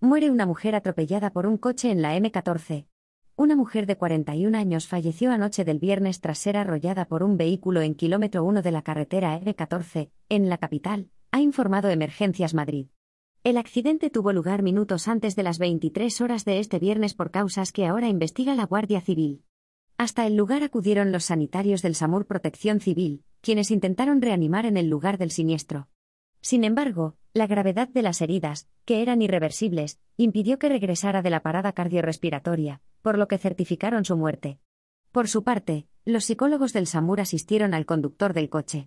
Muere una mujer atropellada por un coche en la M14. Una mujer de 41 años falleció anoche del viernes tras ser arrollada por un vehículo en kilómetro 1 de la carretera M14, en la capital, ha informado Emergencias Madrid. El accidente tuvo lugar minutos antes de las 23 horas de este viernes por causas que ahora investiga la Guardia Civil. Hasta el lugar acudieron los sanitarios del SAMUR Protección Civil, quienes intentaron reanimar en el lugar del siniestro. Sin embargo, la gravedad de las heridas, que eran irreversibles, impidió que regresara de la parada cardiorrespiratoria, por lo que certificaron su muerte. Por su parte, los psicólogos del SAMUR asistieron al conductor del coche.